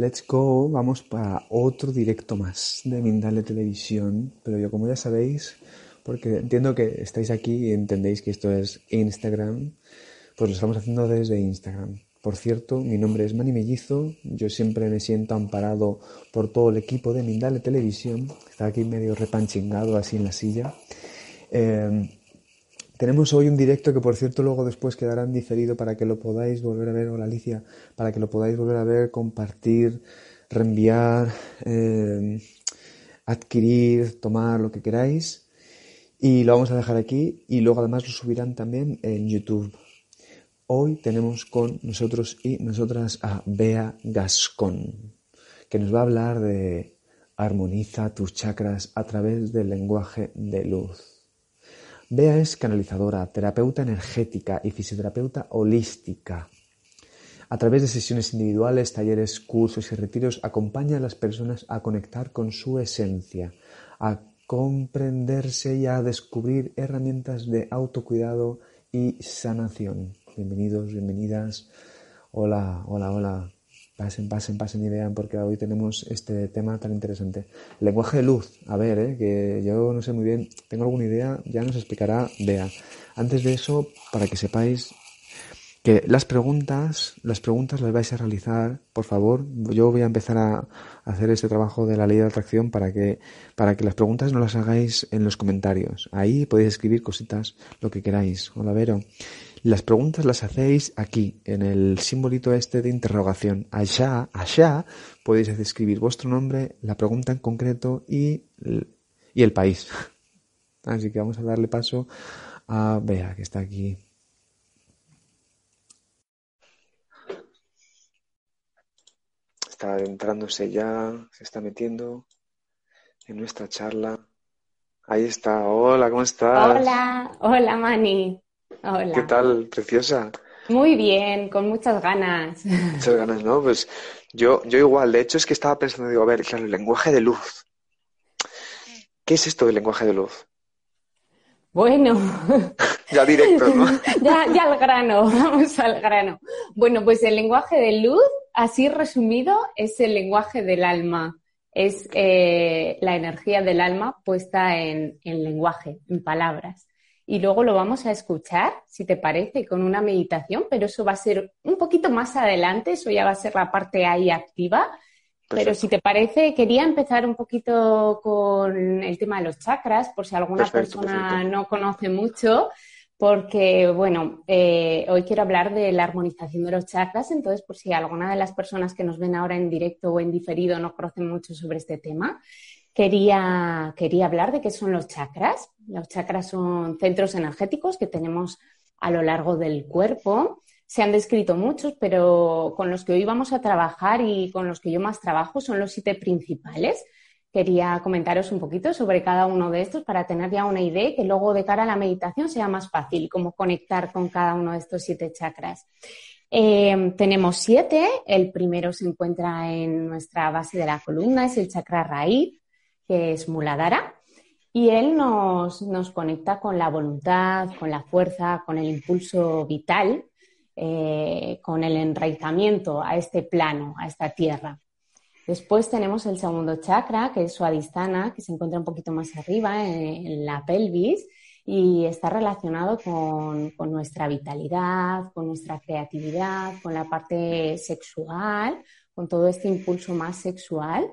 Let's go, vamos para otro directo más de Mindale Televisión, pero yo como ya sabéis, porque entiendo que estáis aquí y entendéis que esto es Instagram, pues lo estamos haciendo desde Instagram. Por cierto, mi nombre es Mani Mellizo, yo siempre me siento amparado por todo el equipo de Mindale Televisión, está aquí medio repanchingado así en la silla. Eh, tenemos hoy un directo que por cierto luego después quedará en diferido para que lo podáis volver a ver, hola Alicia, para que lo podáis volver a ver, compartir, reenviar, eh, adquirir, tomar, lo que queráis. Y lo vamos a dejar aquí y luego además lo subirán también en YouTube. Hoy tenemos con nosotros y nosotras a Bea Gascón, que nos va a hablar de armoniza tus chakras a través del lenguaje de luz. Bea es canalizadora, terapeuta energética y fisioterapeuta holística. A través de sesiones individuales, talleres, cursos y retiros acompaña a las personas a conectar con su esencia, a comprenderse y a descubrir herramientas de autocuidado y sanación. Bienvenidos, bienvenidas. Hola, hola, hola. Pasen, pasen, pasen y porque hoy tenemos este tema tan interesante. lenguaje de luz, a ver, ¿eh? que yo no sé muy bien, tengo alguna idea, ya nos explicará Bea. Antes de eso, para que sepáis que las preguntas, las preguntas las vais a realizar, por favor, yo voy a empezar a hacer este trabajo de la ley de atracción para que, para que las preguntas no las hagáis en los comentarios. Ahí podéis escribir cositas, lo que queráis. Hola, Vero. Las preguntas las hacéis aquí, en el simbolito este de interrogación. Allá, allá, podéis escribir vuestro nombre, la pregunta en concreto y, y el país. Así que vamos a darle paso a Bea, que está aquí. Está entrándose ya, se está metiendo en nuestra charla. Ahí está. Hola, ¿cómo estás? Hola, hola, Mani. Hola. ¿Qué tal, preciosa? Muy bien, con muchas ganas. Muchas ganas, ¿no? Pues yo, yo igual, de hecho es que estaba pensando, digo, a ver, claro, el lenguaje de luz. ¿Qué es esto del lenguaje de luz? Bueno. ya directo, ¿no? ya, ya al grano, vamos al grano. Bueno, pues el lenguaje de luz, así resumido, es el lenguaje del alma. Es eh, la energía del alma puesta en, en lenguaje, en palabras y luego lo vamos a escuchar, si te parece, con una meditación, pero eso va a ser un poquito más adelante, eso ya va a ser la parte ahí activa. Pero si te parece, quería empezar un poquito con el tema de los chakras, por si alguna persona no conoce mucho, porque, bueno, eh, hoy quiero hablar de la armonización de los chakras, entonces, por si alguna de las personas que nos ven ahora en directo o en diferido no conocen mucho sobre este tema, quería, quería hablar de qué son los chakras. Los chakras son centros energéticos que tenemos a lo largo del cuerpo. Se han descrito muchos, pero con los que hoy vamos a trabajar y con los que yo más trabajo son los siete principales. Quería comentaros un poquito sobre cada uno de estos para tener ya una idea y que luego de cara a la meditación sea más fácil cómo conectar con cada uno de estos siete chakras. Eh, tenemos siete. El primero se encuentra en nuestra base de la columna, es el chakra raíz que es Muladhara, y él nos, conecta con la voluntad, con la fuerza, con el impulso vital, eh, con el enraizamiento a este plano, a esta tierra. Después tenemos el segundo chakra, que es Suadhisthana, que se encuentra un poquito más arriba en, la pelvis y está relacionado con, con, nuestra vitalidad, con nuestra creatividad, con la parte sexual, con todo este impulso más sexual.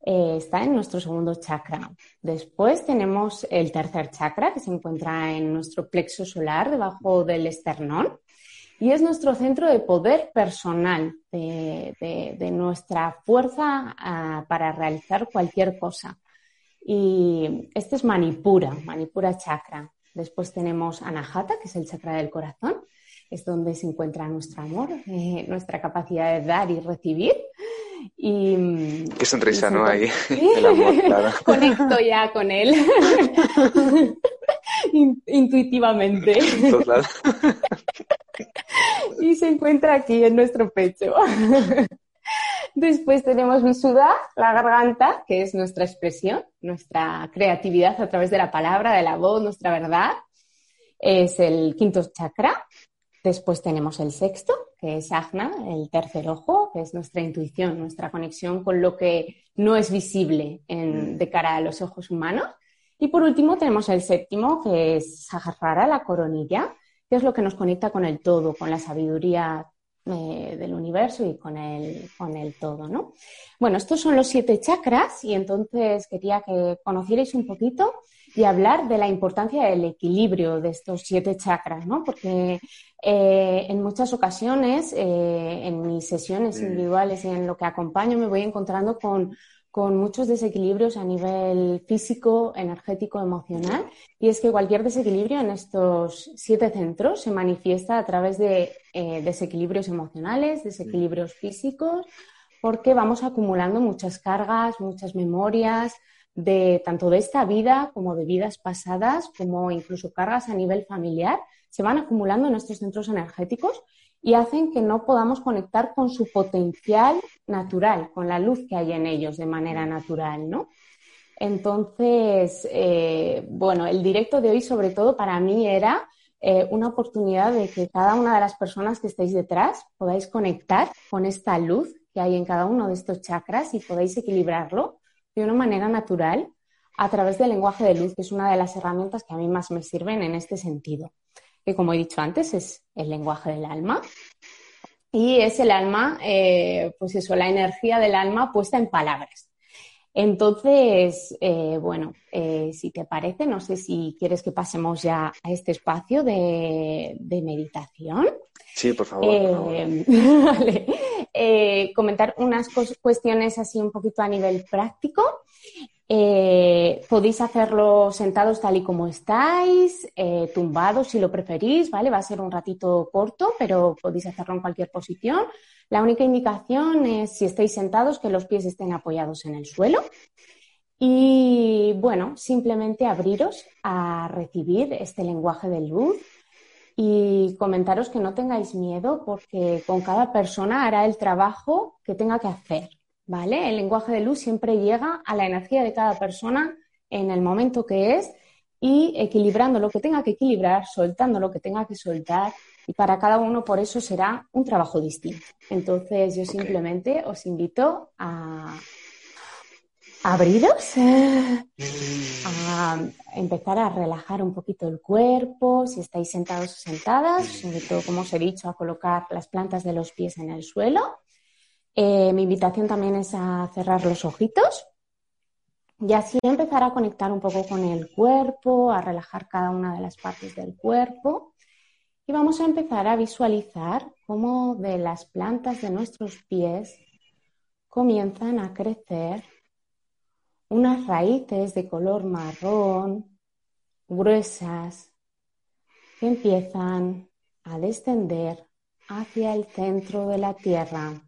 Eh, está en nuestro segundo chakra. Después tenemos el tercer chakra que se encuentra en nuestro plexo solar, debajo del esternón, y es nuestro centro de poder personal, de, nuestra fuerza ah, para realizar cualquier cosa. Y este es Manipura, Manipura chakra. Después tenemos Anahata, que es el chakra del corazón, es donde se encuentra nuestro amor, eh, nuestra capacidad de dar y recibir. Y, Qué sonrisa, ¿no? Ahí, el amor, claro. Conecto ya con él. Intuitivamente. Total. y se encuentra aquí en nuestro pecho. Después tenemos Visuddha, la garganta, que es nuestra expresión, nuestra creatividad a través de la palabra, de la voz, nuestra verdad. Es el quinto chakra. Después tenemos el sexto, que es Agna, el tercer ojo, que es nuestra intuición, nuestra conexión con lo que no es visible mm. de cara a los ojos humanos. Y por último tenemos el séptimo, que es Sahasrara, la coronilla, que es lo que nos conecta con el todo, con la sabiduría eh, del universo y con el, con el todo, ¿no? Bueno, estos son los siete chakras y entonces quería que conocierais un poquito y hablar de la importancia del equilibrio de estos siete chakras, ¿no? Porque eh, en muchas ocasiones, eh, en mis sesiones individuales y en lo que acompaño, me voy encontrando con, muchos desequilibrios a nivel físico, energético, emocional. Y es que cualquier desequilibrio en estos siete centros se manifiesta a través de eh, desequilibrios emocionales, desequilibrios físicos, porque vamos acumulando muchas cargas, muchas memorias, de tanto de esta vida como de vidas pasadas, como incluso cargas a nivel familiar, se van acumulando en estos centros energéticos y hacen que no podamos conectar con su potencial natural, con la luz que hay en ellos de manera natural, ¿no? Entonces, eh, bueno, el directo de hoy sobre todo para mí era eh, una oportunidad de que cada una de las personas que estáis detrás podáis conectar con esta luz que hay en cada uno de estos chakras y podáis equilibrarlo de una manera natural a través del lenguaje de luz, que es una de las herramientas que a mí más me sirven en este sentido, que como he dicho antes es el lenguaje del alma. Y es el alma, eh, pues eso, la energía del alma puesta en palabras. Entonces, eh, bueno, eh, si te parece, no sé si quieres que pasemos ya a este espacio de, meditación. Sí, por favor. comentar unas cuestiones así un poquito a nivel práctico. Eh, podéis hacerlo sentados tal y como estáis, eh, tumbados si lo preferís, ¿vale? Va a ser un ratito corto, pero podéis hacerlo en cualquier posición. La única indicación es si estáis sentados que los pies estén apoyados en el suelo. Y bueno, simplemente abriros a recibir este lenguaje de luz y comentaros que no tengáis miedo porque con cada persona hará el trabajo que tenga que hacer. ¿vale? El lenguaje de luz siempre llega a la energía de cada persona en el momento que es y equilibrando lo que tenga que equilibrar, soltando lo que tenga que soltar y para cada uno por eso será un trabajo distinto. Entonces yo simplemente os invito a abriros, a empezar a relajar un poquito el cuerpo, si estáis sentados o sentadas, sobre todo como os he dicho, a colocar las plantas de los pies en el suelo eh, mi invitación también es a cerrar los ojitos y así empezar a conectar un poco con el cuerpo, a relajar cada una de las partes del cuerpo. Y vamos a empezar a visualizar cómo de las plantas de nuestros pies comienzan a crecer unas raíces de color marrón, gruesas, que empiezan a descender hacia el centro de la tierra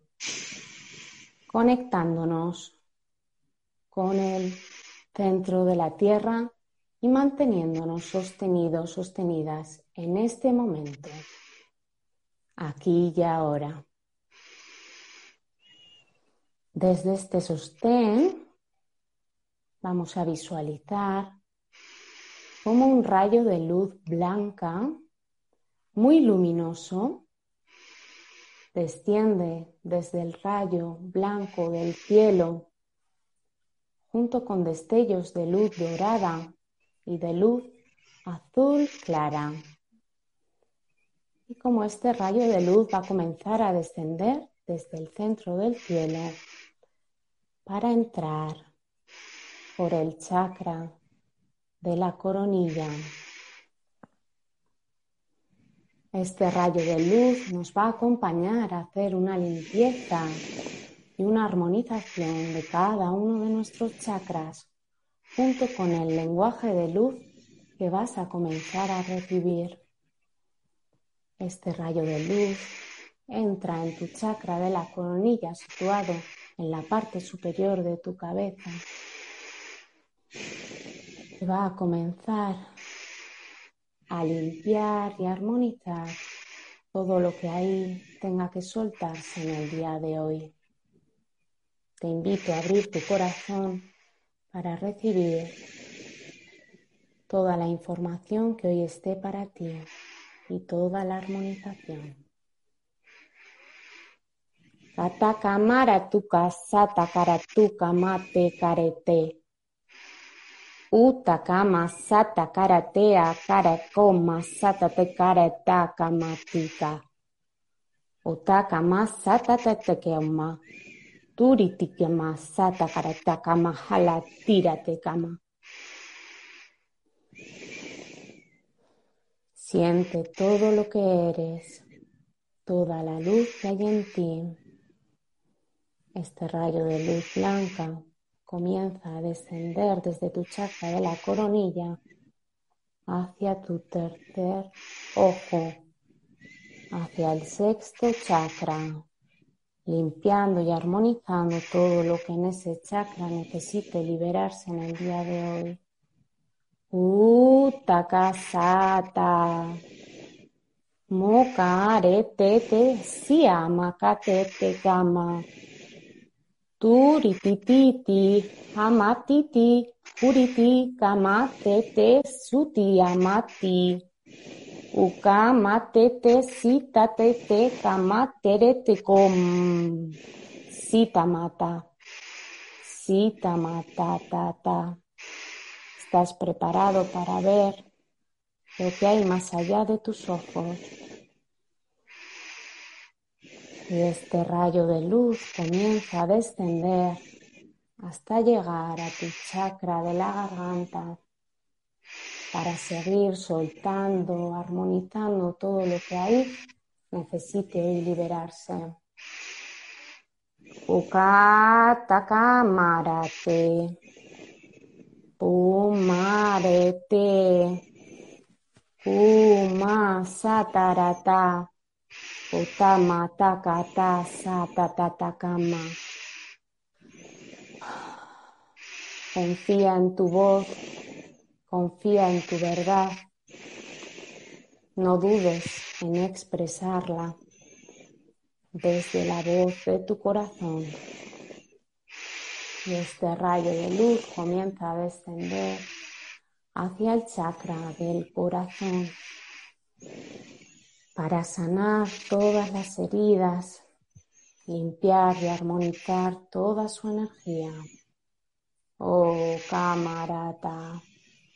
conectándonos con el centro de la Tierra y manteniéndonos sostenidos, sostenidas en este momento, aquí y ahora. Desde este sostén vamos a visualizar como un rayo de luz blanca muy luminoso desciende desde el rayo blanco del cielo junto con destellos de luz dorada y de luz azul clara. Y como este rayo de luz va a comenzar a descender desde el centro del cielo para entrar por el chakra de la coronilla este rayo de luz nos va a acompañar a hacer una limpieza y una armonización de cada uno de nuestros chakras junto con el lenguaje de luz que vas a comenzar a recibir. Este rayo de luz entra en tu chakra de la coronilla situado en la parte superior de tu cabeza. Va a comenzar a limpiar y armonizar todo lo que ahí tenga que soltarse en el día de hoy. Te invito a abrir tu corazón para recibir toda la información que hoy esté para ti y toda la armonización. Kata kamara tuka sata karatuka mate karete. Uta kama sata karatea karakoma sata te karata kamatika. Uta kama sata te tekema. Turiti kama sata karata kama hala te kama. Siente todo lo que eres, toda la luz que hay en ti. Este rayo de luz blanca comienza a descender desde tu chakra de la coronilla hacia tu tercer ojo, hacia el sexto chakra, limpiando y armonizando todo lo que en ese chakra necesite liberarse en el día de hoy. Utakasata. Mokaretete siamakatete gama. Turitititi hamatiti puriti kamatete suti amati. Ukamatete sitatete kamaterete kom. Sitamata. Sitamata tata. Estás preparado para ver lo que hay más allá de tus ojos. Y este rayo de luz comienza a descender hasta llegar a tu chakra de la garganta para seguir soltando, armonizando todo lo que ahí necesite liberarse. Ukata marate. Pumarete. Puma satarata. Utama takata satatatakama. Confía en tu voz, confía en tu verdad. No dudes en expresarla desde la voz de tu corazón. Y este rayo de luz comienza a descender hacia el chakra del corazón para sanar todas las heridas, limpiar y armonizar toda su energía. Oh camarata,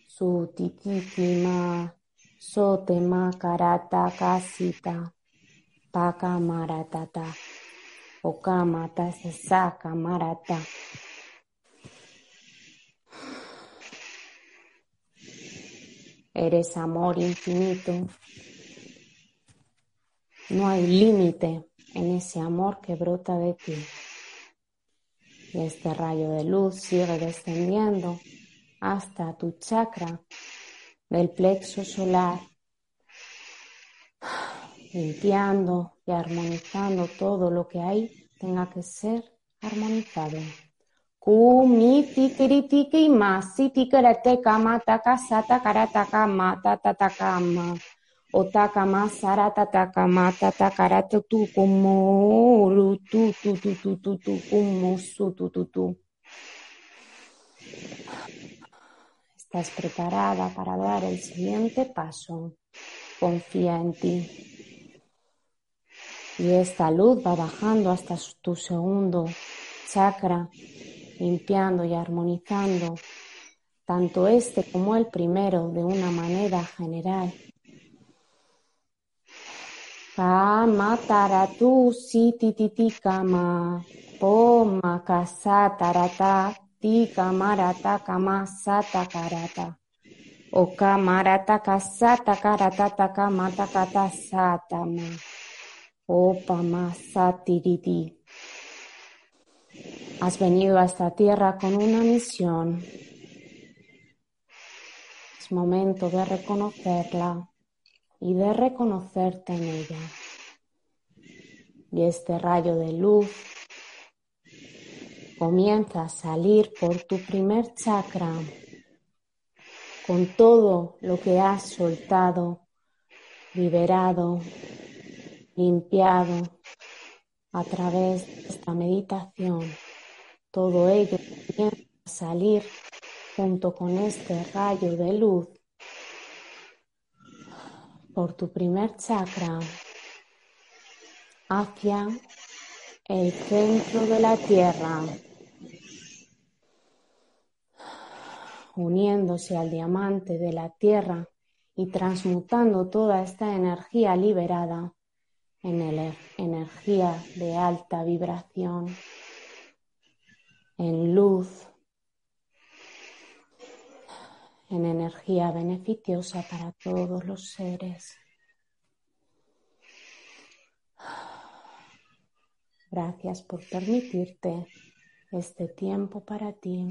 su titikima, sotema karata kasita, pakamarata, o kamata sasa marata. Eres amor infinito. No hay límite en ese amor que brota de ti. Y este rayo de luz sigue descendiendo hasta tu chakra del plexo solar, limpiando y armonizando todo lo que hay tenga que ser armonizado. Kumi tikiritiki masi tikarate kama takasata karataka mata tatakama. Otakama saratataka tatakarata tu como tu tu tu tu tu tu como su tu tu tu. Estás preparada para dar el siguiente paso. Confía en ti. Y esta luz va bajando hasta tu segundo chakra limpiando y armonizando tanto este como el primero de una manera general. Kama taratu siti titi kama poma kasa tarata ti kamarata kama karata. O kamarata kasata karata takamata kata satama. Opa masatiriti. Has venido a esta tierra con una misión. Es momento de reconocerla y de reconocerte en ella. Y este rayo de luz comienza a salir por tu primer chakra con todo lo que has soltado, liberado, limpiado a través de esta meditación. Todo ello comienza a salir junto con este rayo de luz por tu primer chakra hacia el centro de la tierra, uniéndose al diamante de la tierra y transmutando toda esta energía liberada en energía de alta vibración, en luz, en energía beneficiosa para todos los seres. Gracias por permitirte este tiempo para ti.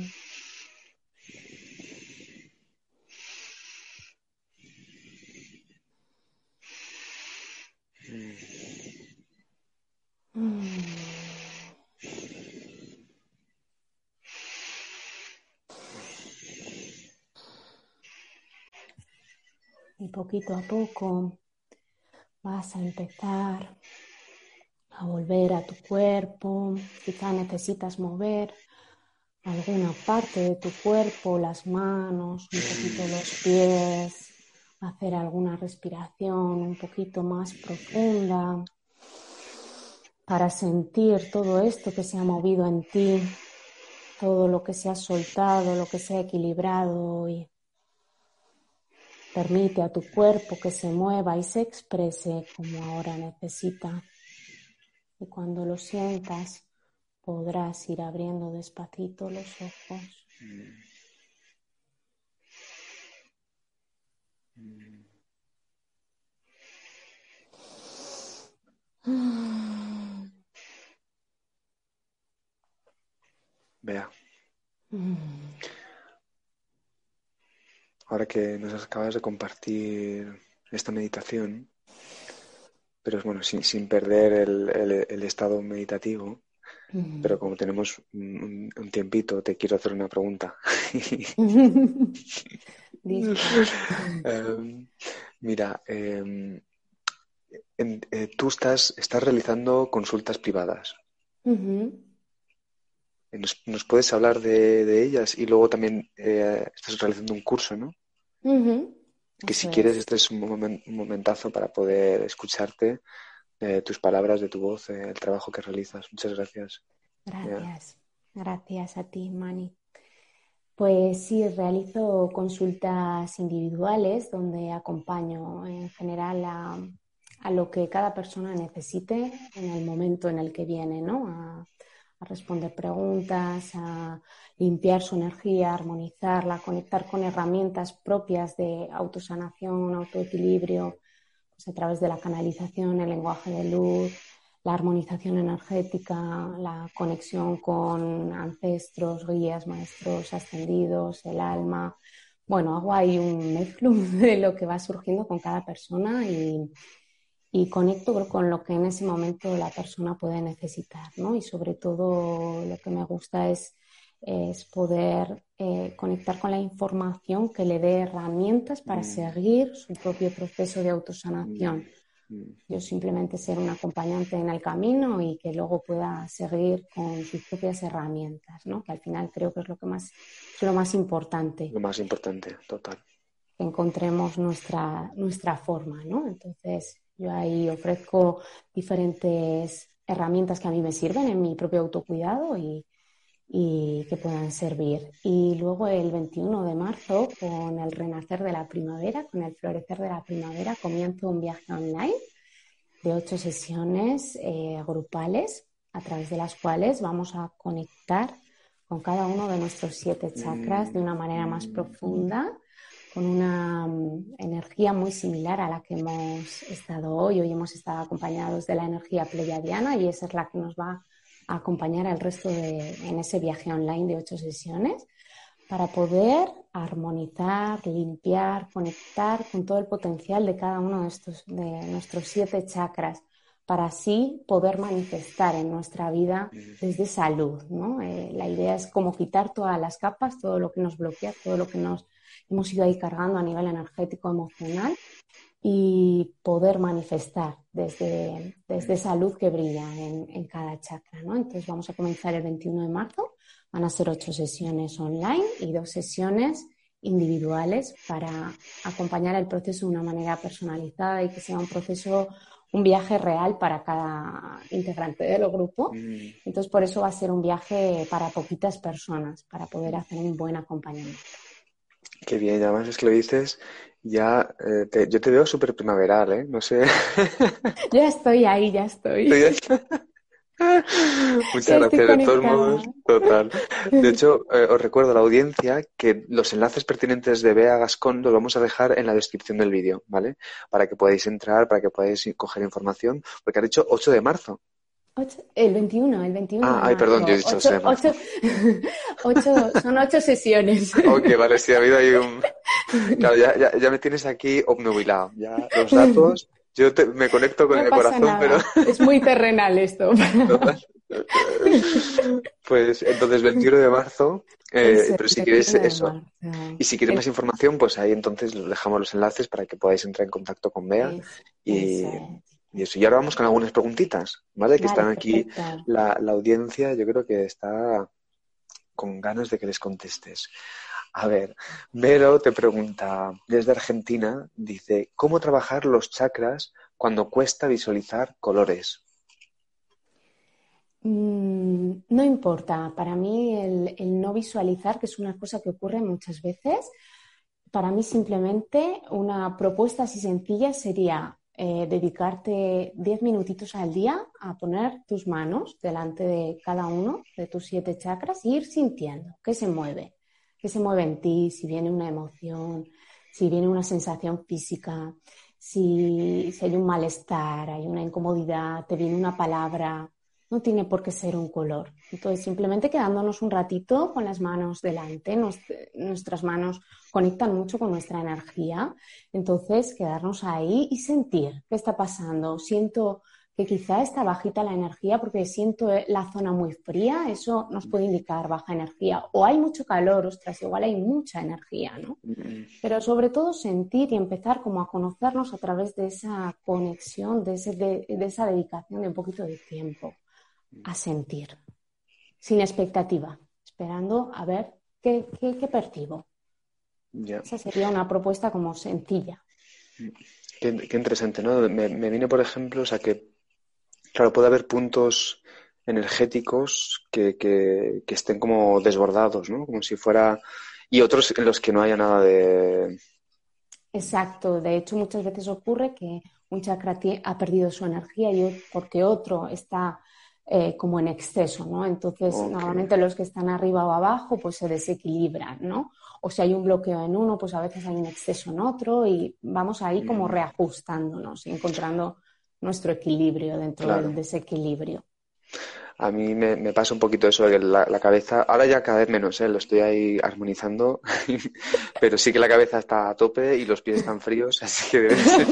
Y poquito a poco vas a empezar a volver a tu cuerpo. Quizá necesitas mover alguna parte de tu cuerpo, las manos, un poquito los pies, hacer alguna respiración un poquito más profunda para sentir todo esto que se ha movido en ti, todo lo que se ha soltado, lo que se ha equilibrado hoy. Permite a tu cuerpo que se mueva y se exprese como ahora necesita. Y cuando lo sientas, podrás ir abriendo despacito los ojos. Vea. Ahora que nos acabas de compartir esta meditación, pero bueno, sin, sin perder el, estado meditativo, pero como tenemos un, tiempito, te quiero hacer una pregunta. Em, mira, em, eh, tú estás, estás realizando consultas privadas. ¿Nos, puedes hablar de, ellas? Y luego también eh, estás realizando un curso, ¿no? Que si quieres, este es un, momentazo para poder escucharte, eh, tus palabras, de tu voz, eh, el trabajo que realizas. Muchas gracias. Gracias. Gracias a ti, Mani. Pues sí, realizo consultas individuales donde acompaño en general a, a, lo que cada persona necesite en el momento en el que viene, ¿no? A, a responder preguntas, a limpiar su energía, armonizarla, conectar con herramientas propias de autosanación, autoequilibrio, pues a través de la canalización, el lenguaje de luz, la armonización energética, la conexión con ancestros, guías, maestros ascendidos, el alma. Bueno, hago ahí un mezclo de lo que va surgiendo con cada persona y, y conecto con lo que en ese momento la persona puede necesitar, ¿no? Y sobre todo lo que me gusta es, es poder eh, conectar con la información que le dé herramientas para mm. seguir su propio proceso de autosanación. Mm. Mm. Yo simplemente ser un acompañante en el camino y que luego pueda seguir con sus propias herramientas, ¿no? Que al final creo que es lo que más es lo más importante. Lo más importante, total. Que encontremos nuestra, nuestra forma, ¿no? Entonces, yo ahí ofrezco diferentes herramientas que a mí me sirven en mi propio autocuidado y, que puedan servir. Y luego el 21 de marzo, con el renacer de la primavera, con el florecer de la primavera, comienzo un viaje online de ocho sesiones eh, grupales a través de las cuales vamos a conectar con cada uno de nuestros siete chakras de una manera más profunda con una mm, energía muy similar a la que hemos estado hoy. Hoy hemos estado acompañados de la energía pleyadiana y esa es la que nos va a acompañar el resto de, en ese viaje online de ocho sesiones para poder armonizar, limpiar, conectar con todo el potencial de cada uno de, estos, de nuestros siete chakras para así poder manifestar en nuestra vida desde salud. ¿no? Eh, la idea es como quitar todas las capas, todo lo que nos bloquea, todo lo que nos hemos ido ahí cargando a nivel energético, emocional y poder manifestar desde, desde esa luz que brilla en, en, cada chakra. ¿no? Entonces vamos a comenzar el 21 de marzo, van a ser ocho sesiones online y dos sesiones individuales para acompañar el proceso de una manera personalizada y que sea un proceso, un viaje real para cada integrante del grupo. Mm. Entonces, por eso va a ser un viaje para poquitas personas, para poder hacer un buen acompañamiento. Qué bien, además es que lo dices, ya eh, yo te veo súper primaveral, ¿eh? No sé. ya estoy ahí, ya estoy. Muchas gracias, de todos modos, total. De hecho, eh, os recuerdo a la audiencia que los enlaces pertinentes de Bea Gascón los vamos a dejar en la descripción del vídeo, ¿vale? Para que podáis entrar, para que podáis coger información, porque ha dicho 8 de marzo. El 21, el 21. Ah, ay, perdón, yo he dicho 8, son 8 sesiones. Ok, vale, sí, ha habido ahí un... Claro, ya, ya, ya me tienes aquí obnubilado. Ya los datos yo me conecto con el corazón, pero... Es muy terrenal esto. pues entonces 21 de marzo, eh, pero si quieres eso. Y si quieres más información, pues ahí entonces dejamos los enlaces para que podáis entrar en contacto con Bea. y, eso. Y ahora vamos con algunas preguntitas, ¿vale? Que están aquí la, la audiencia, yo creo que está con ganas de que les contestes. A ver, Vero te pregunta desde Argentina, dice, ¿cómo trabajar los chakras cuando cuesta visualizar colores? Mm, no importa, para mí el, no visualizar, que es una cosa que ocurre muchas veces, para mí simplemente una propuesta así sencilla sería eh, dedicarte 10 minutitos al día a poner tus manos delante de cada uno de tus siete chakras y ir sintiendo qué se mueve qué se mueve en ti, si viene una emoción, si viene una sensación física, si, hay un malestar, hay una incomodidad, te viene una palabra, no tiene por qué ser un color. Entonces, simplemente quedándonos un ratito con las manos delante, nuestras manos conectan mucho con nuestra energía. Entonces, quedarnos ahí y sentir qué está pasando. Siento que quizá está bajita la energía porque siento eh, la zona muy fría, eso nos puede indicar baja energía. O hay mucho calor, ostras, igual hay mucha energía, ¿no? Pero sobre todo sentir y empezar como a conocernos a través de esa conexión, de, esa dedicación de un poquito de tiempo a sentir, sin expectativa, esperando a ver qué, percibo. Esa sería una propuesta como sencilla. Qué, interesante, ¿no? Me, me, viene, por ejemplo, o sea, que Claro, puede haber puntos energéticos que, que, estén como desbordados, ¿no? Como si fuera... Y otros en los que no haya nada de... Exacto. De hecho, muchas veces ocurre que un chakra ha perdido su energía y porque otro está eh, como en exceso, ¿no? Entonces, normalmente los que están arriba o abajo, pues se desequilibran, ¿no? O si hay un bloqueo en uno, pues a veces hay un exceso en otro y vamos ahí como mm. reajustándonos y encontrando nuestro equilibrio dentro del desequilibrio. A mí me, pasa un poquito eso de la, la, cabeza, ahora ya cada vez menos, ¿eh? lo estoy ahí armonizando, pero sí que la cabeza está a tope y los pies están fríos, así que debe ser.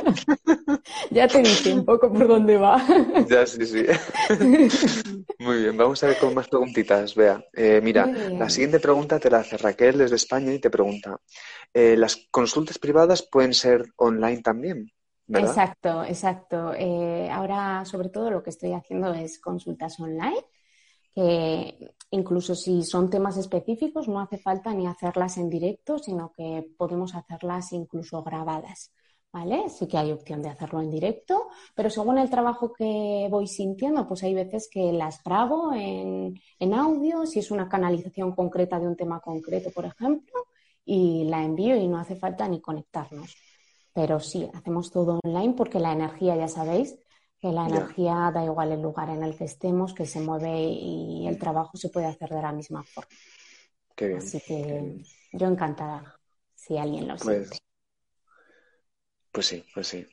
ya te dije un poco por dónde va. ya, sí, sí. Muy bien, vamos a ver con más preguntitas, Vea. Eh, mira, la siguiente pregunta te la hace Raquel desde España y te pregunta, eh, ¿las consultas privadas pueden ser online también? Exacto, exacto. Eh, ahora, sobre todo, lo que estoy haciendo es consultas online, que incluso si son temas específicos, no hace falta ni hacerlas en directo, sino que podemos hacerlas incluso grabadas. ¿Vale? Sí que hay opción de hacerlo en directo, pero según el trabajo que voy sintiendo, pues hay veces que las grabo en, en audio, si es una canalización concreta de un tema concreto, por ejemplo, y la envío y no hace falta ni conectarnos. Pero sí, hacemos todo online porque la energía, ya sabéis, que la energía da igual el lugar en el que estemos, que se mueve y el trabajo se puede hacer de la misma forma. Qué bien. Así que yo encantada si alguien lo pues, siente. Pues sí, pues sí.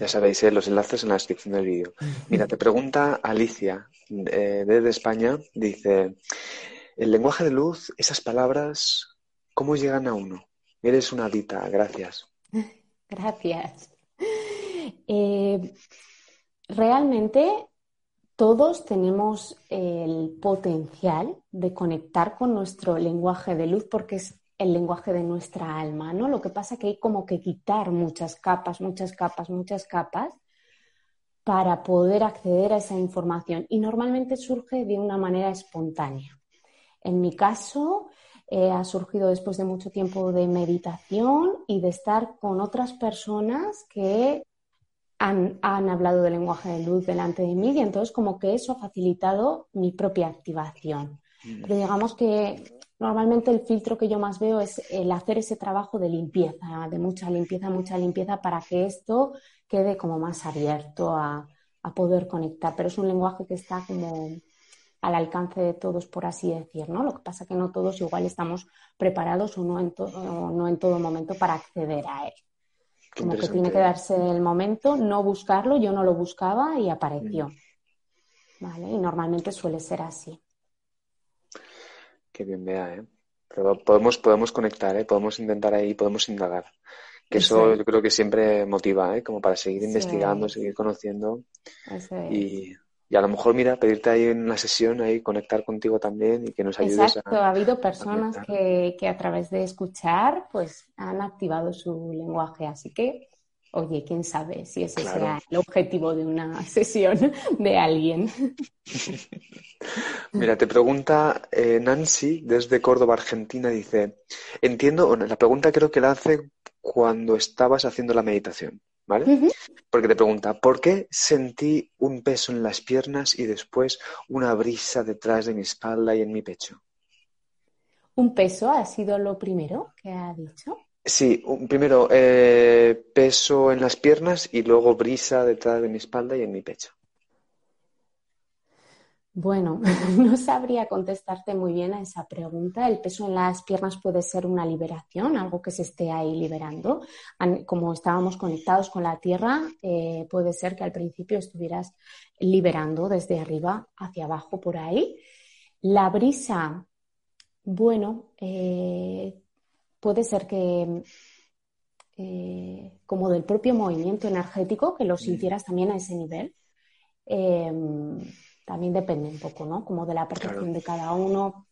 Ya sabéis, ¿eh? los enlaces en la descripción del vídeo. Mira, te pregunta Alicia eh, desde España, dice, el lenguaje de luz, esas palabras, ¿cómo llegan a uno? Eres una dita, gracias. Gracias. Eh, realmente todos tenemos el potencial de conectar con nuestro lenguaje de luz porque es el lenguaje de nuestra alma, ¿no? Lo que pasa es que hay como que quitar muchas capas, muchas capas, muchas capas para poder acceder a esa información y normalmente surge de una manera espontánea. En mi caso, eh, ha surgido después de mucho tiempo de meditación y de estar con otras personas que han, hablado del lenguaje de luz delante de mí y entonces como que eso ha facilitado mi propia activación. Pero digamos que normalmente el filtro que yo más veo es el hacer ese trabajo de limpieza, de mucha limpieza, mucha limpieza para que esto quede como más abierto a, poder conectar. Pero es un lenguaje que está como al alcance de todos, por así decir, ¿no? Lo que pasa es que no todos igual estamos preparados o no en, o no en todo momento para acceder a él. Como que tiene que darse el momento, no buscarlo, yo no lo buscaba y apareció. Mm. ¿Vale? Y normalmente suele ser así. Qué bien vea, ¿eh? Pero podemos, podemos conectar, ¿eh? Podemos intentar ahí, podemos indagar. Que eso yo creo que siempre motiva, ¿eh? Como para seguir investigando, seguir conociendo. y, y a lo mejor, mira, pedirte ahí en la sesión, ahí conectar contigo también y que nos ayudes Exacto. ha habido personas que, que, a través de escuchar, pues han activado su lenguaje. Así que, oye, quién sabe si ese sea el objetivo de una sesión de alguien. mira, te pregunta eh, Nancy desde Córdoba, Argentina, dice, entiendo, bueno, la pregunta creo que la hace cuando estabas haciendo la meditación. ¿Vale? Porque te pregunta, ¿por qué sentí un peso en las piernas y después una brisa detrás de mi espalda y en mi pecho? ¿Un peso ha sido lo primero que ha dicho? Sí, primero eh, peso en las piernas y luego brisa detrás de mi espalda y en mi pecho. Bueno, no sabría contestarte muy bien a esa pregunta. El peso en las piernas puede ser una liberación, algo que se esté ahí liberando. Como estábamos conectados con la tierra, eh, puede ser que al principio estuvieras liberando desde arriba hacia abajo por ahí. La brisa, bueno, eh, puede ser que eh, como del propio movimiento energético, que lo sintieras también a ese nivel también depende un poco, ¿no? Como de la percepción de cada uno.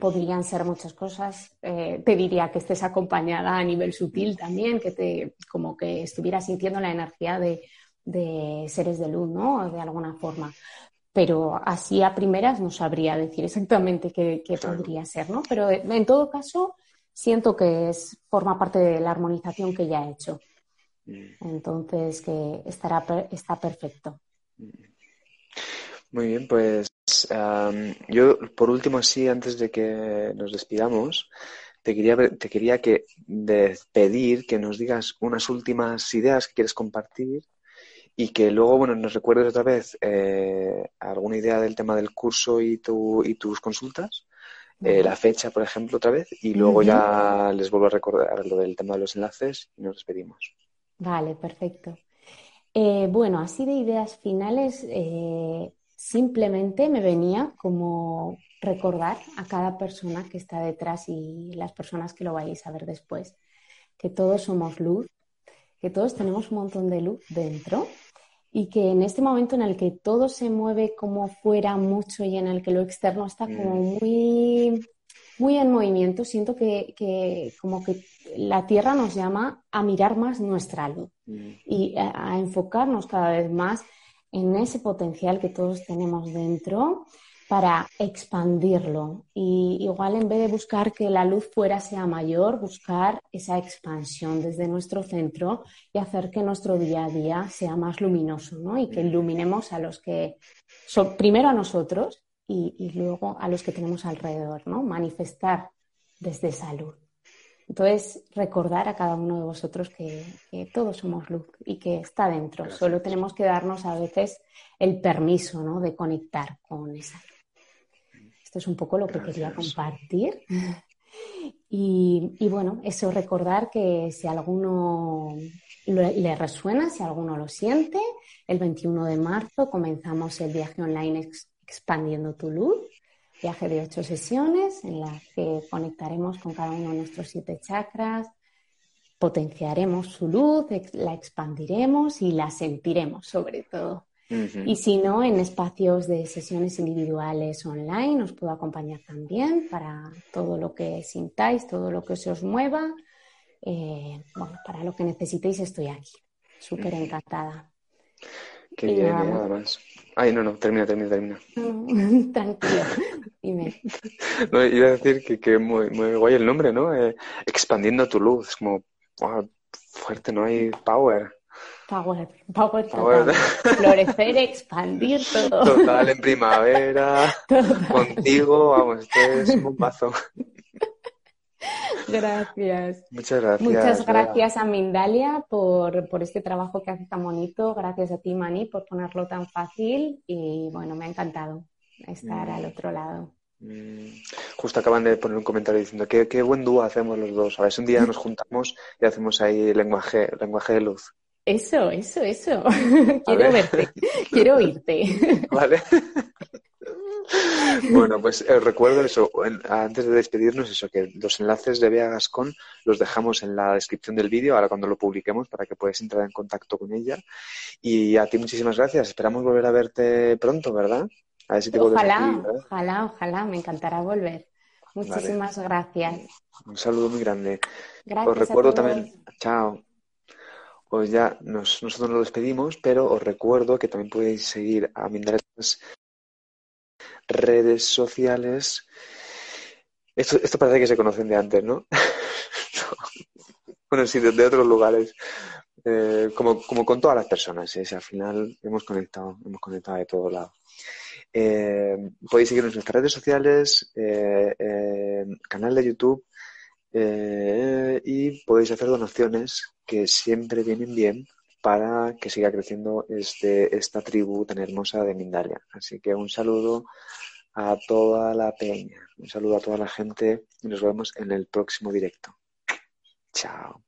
Podrían ser muchas cosas. Eh, te diría que estés acompañada a nivel sutil también, que te, como que estuvieras sintiendo la energía de, seres de luz, ¿no? De alguna forma. Pero así a primeras no sabría decir exactamente qué, podría ser, ¿no? Pero en todo caso, siento que es, forma parte de la armonización que ya he hecho. Mm. Entonces, que estará, está perfecto. Muy bien, pues yo por último, así, antes de que nos despidamos, te quería, te quería que pedir que nos digas unas últimas ideas que quieres compartir y que luego, bueno, nos recuerdes otra vez eh, alguna idea del tema del curso y, tu, y tus consultas, eh, la fecha, por ejemplo, otra vez, y luego ya les vuelvo a recordar lo del tema de los enlaces y nos despedimos. Vale, perfecto. Eh, bueno, así de ideas finales, Simplemente me venía como recordar a cada persona que está detrás y las personas que lo vais a ver después, que todos somos luz, que todos tenemos un montón de luz dentro y que en este momento en el que todo se mueve como fuera mucho y en el que lo externo está como mm. muy, muy en movimiento, siento que, como que la Tierra nos llama a mirar más nuestra luz mm. y a enfocarnos cada vez más en ese potencial que todos tenemos dentro para expandirlo. Y igual en vez de buscar que la luz fuera sea mayor, buscar esa expansión desde nuestro centro y hacer que nuestro día a día sea más luminoso, ¿no? Y que iluminemos a los que son primero a nosotros y, y luego a los que tenemos alrededor, ¿no? Manifestar desde esa luz. Entonces, recordar a cada uno de vosotros que, todos somos luz y que está dentro. Solo tenemos que darnos a veces el permiso ¿no? de conectar con esa luz. Esto es un poco lo que quería compartir. Y, bueno, eso recordar que si alguno le resuena, si alguno lo siente, el 21 de marzo comenzamos el viaje online expandiendo tu luz viaje de ocho sesiones en las que conectaremos con cada uno de nuestros siete chakras, potenciaremos su luz, la expandiremos y la sentiremos sobre todo. Y si no, en espacios de sesiones individuales online os puedo acompañar también para todo lo que sintáis, todo lo que se os mueva. Eh, bueno, para lo que necesitéis estoy aquí. Súper encantada. Qué bien, ¿eh? además. Ay, no, no, termina, termina, termina. tranquilo, dime. No, iba a decir que, que muy, muy guay el nombre, ¿no? Eh, expandiendo tu luz, es como fuerte, ¿no? Hay power. Power, power, power. Florecer, expandir todo. Total, en primavera, contigo, vamos, esto es un paso. Gracias. Muchas gracias. Muchas gracias a Mindalia por, por, este trabajo que hace tan bonito. Gracias a ti, Mani, por ponerlo tan fácil. Y bueno, me ha encantado estar al otro lado. Mm. Justo acaban de poner un comentario diciendo que qué buen dúo hacemos los dos. A ver si un día nos juntamos y hacemos ahí lenguaje, lenguaje de luz. Eso, eso, eso. quiero verte, quiero oírte. Vale. Bueno, pues eh, recuerdo eso, antes de despedirnos, eso, que los enlaces de Bea Gascón los dejamos en la descripción del vídeo, ahora cuando lo publiquemos, para que puedas entrar en contacto con ella. Y a ti muchísimas gracias, esperamos volver a verte pronto, ¿verdad? A ver si te ojalá, ojalá, ojalá, me encantará volver. Muchísimas gracias. Un saludo muy grande. Gracias os recuerdo también, chao. Pues ya nosotros nos despedimos, pero os recuerdo que también podéis seguir a Mindaletas redes sociales. Esto, esto parece que se conocen de antes, ¿no? bueno, sí, de, otros lugares. Eh, como, como con todas las personas, ¿eh? al final hemos conectado, hemos conectado de todos lados. Eh, podéis seguirnos en nuestras redes sociales, canal de YouTube y podéis hacer donaciones que siempre vienen bien para que siga creciendo este, esta tribu tan hermosa de Mindalia. Así que un saludo a toda la peña, un saludo a toda la gente y nos vemos en el próximo directo. Chao.